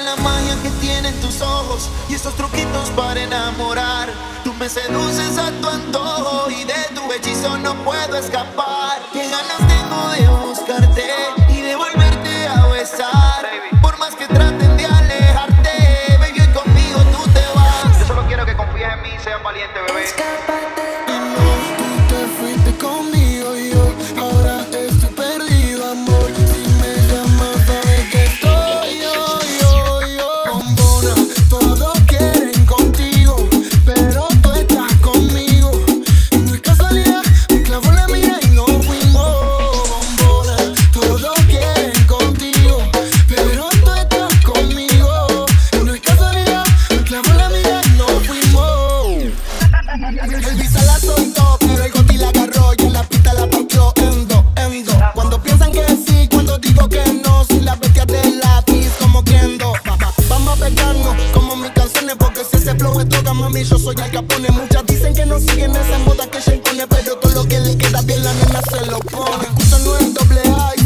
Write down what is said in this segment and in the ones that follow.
La magia que tienen tus ojos y esos truquitos para enamorar. Tú me seduces a tu antojo y de tu hechizo no puedo escapar. todo consume droga, mami, yo soy Al Capone Muchas dicen que no siguen esa moda que se impone Pero todo lo que le queda bien la nena se lo pone. Excusa no es doble A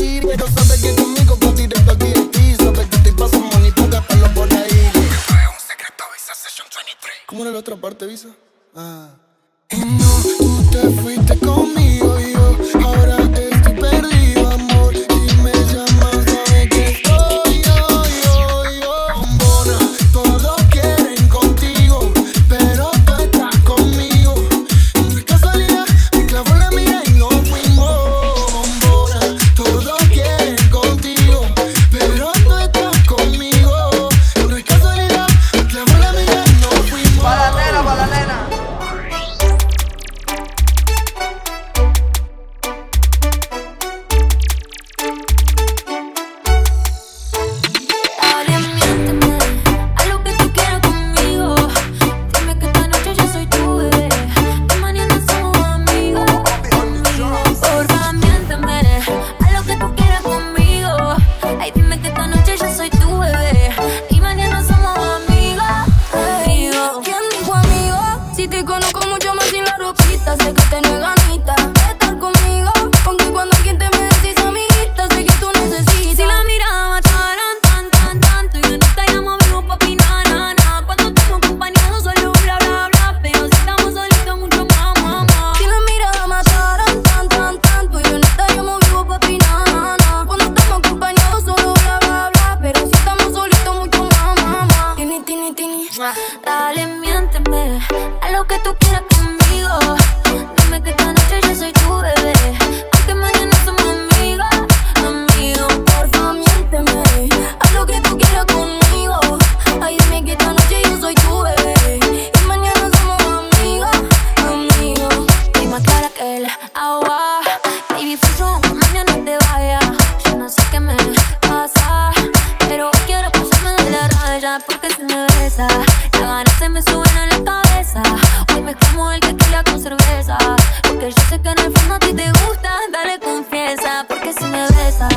pero sabe que conmigo va directo al DMT. Sabe que estoy paso mal y tú gástalo por ahí. Esto es un secreto Visa Session 23. ¿Cómo era la otra parte, Visa? Ah. pasar. Pero quiero pasarme de la raya porque si me besa, la ganas se me suben a la cabeza. Hoy me como el que tequila con cerveza. Porque yo sé que en el fondo a ti te gusta, dale confianza porque si me besa.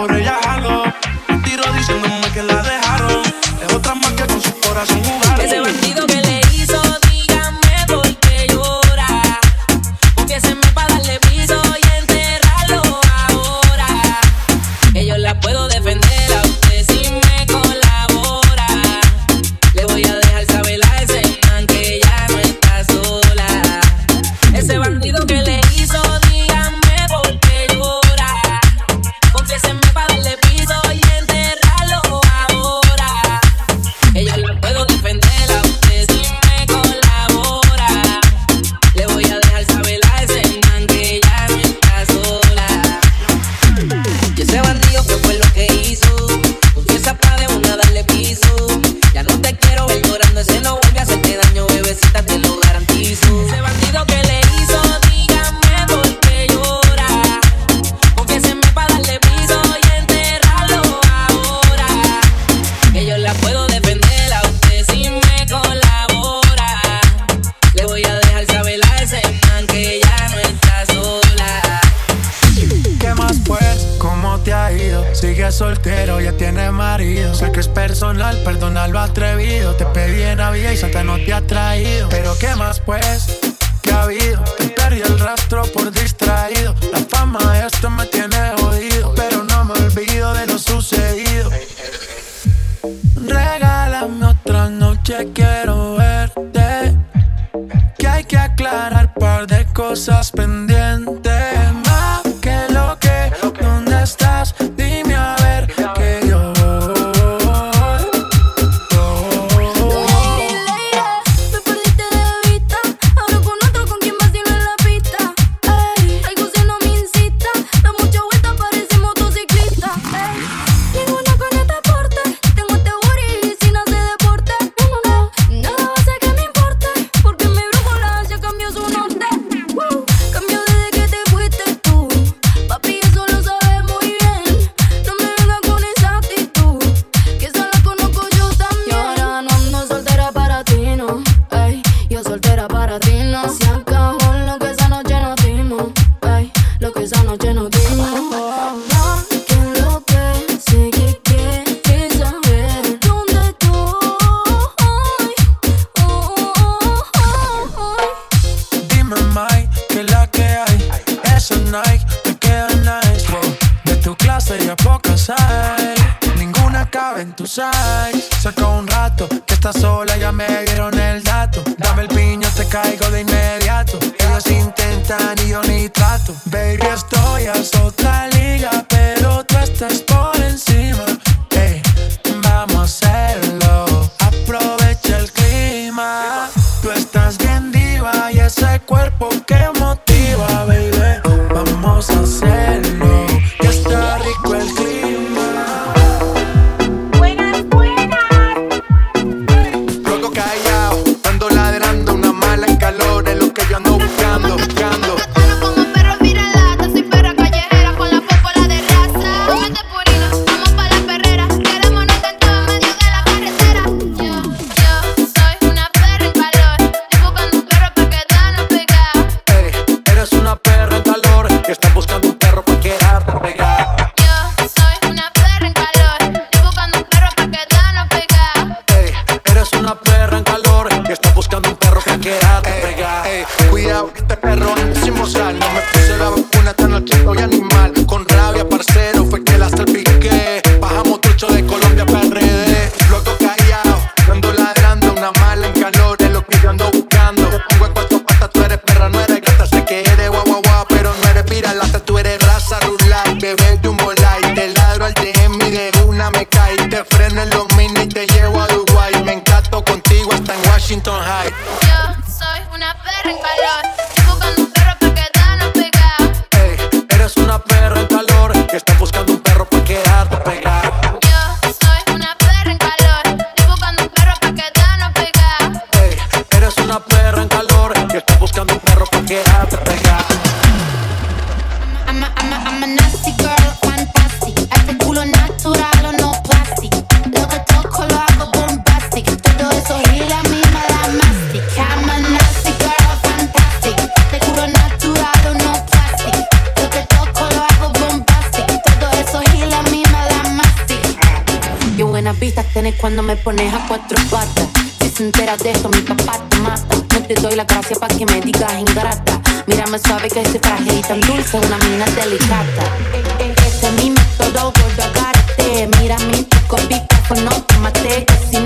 por ella. noche quiero verte. Que hay que aclarar par de cosas pendientes outside. Saca un rato, que está sola, ya me dieron el dato. Dame el piño, te caigo de inmediato. Ellos intentan y yo ni trato, baby. I'm a, nasty girl, fantastic. Este culo natural o no plastic. Lo que toco lo hago bombastic. Todo eso gira a mí me mastic. I'm a nasty girl, fantastic. Este culo natural o no plastic. Lo que toco lo hago bombastic. Todo eso gira a mí me da mastic. Qué buenas vistas tenés cuando me pones a cuatro patas. Si se enteras de esto, mi papá te mata no te doy la gracia para que me digas ingrata. Mírame suave que ese traje y tan dulce, una mina delicada. Este es mi método, vuelve a. Mira mi pico, no te que si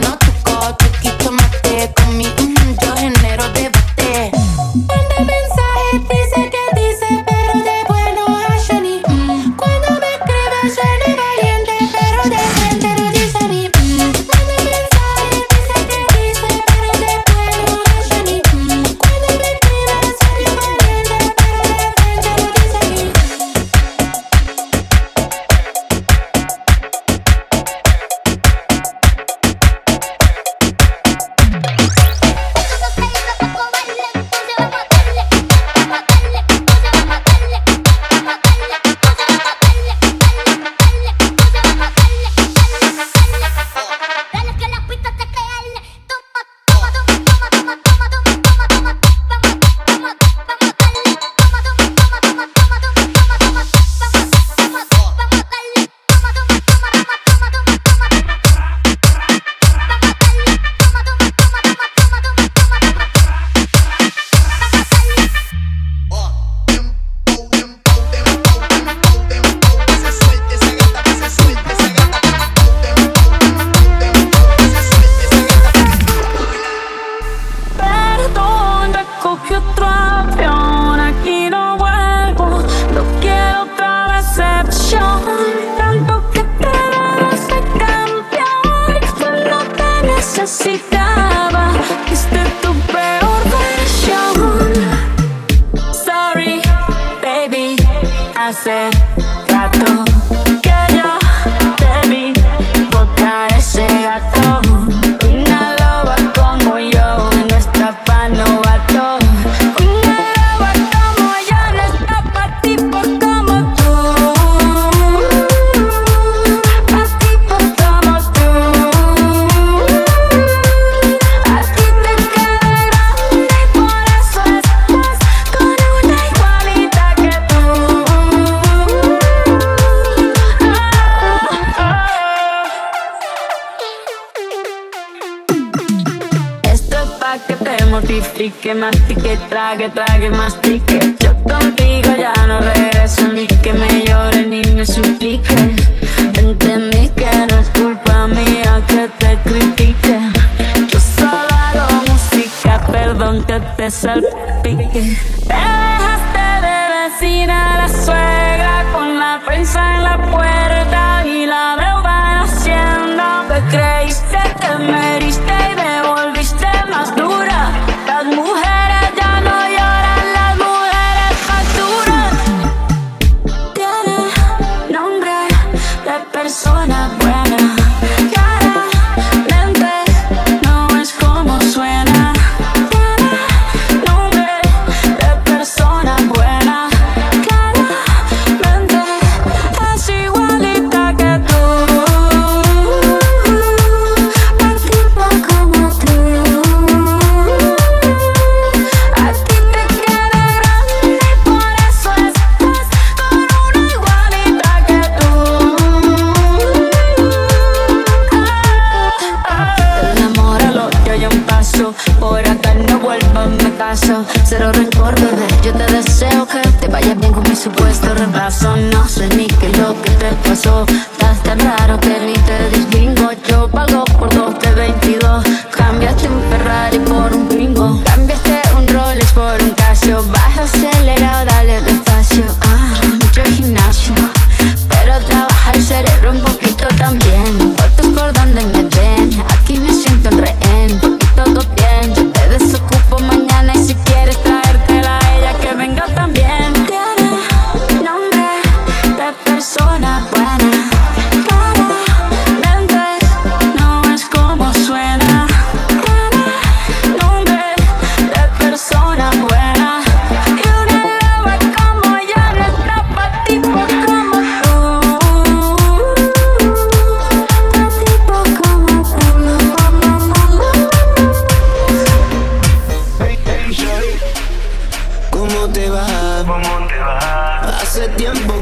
se. Mortifique, mastique, trague, trague, mastique. Yo contigo ya no regreso ni que me llore ni me suplique. Entendí que no es culpa mía que te critique. Yo solo hago música, perdón que te salpique. Te dejaste de vecina a la suegra con la prensa en la puerta y la deuda en hacienda. Te creíste que me Yo te deseo que te vaya bien con mi supuesto reemplazo. No sé ni qué es lo que te pasó. Estás tan raro que ni te distingo. Yo pago por dos de 22. Cambiaste un Ferrari por un Twingo. Cambiaste un Rolex por un Casio. Baja acelerado, dale despacio. Hace tiempo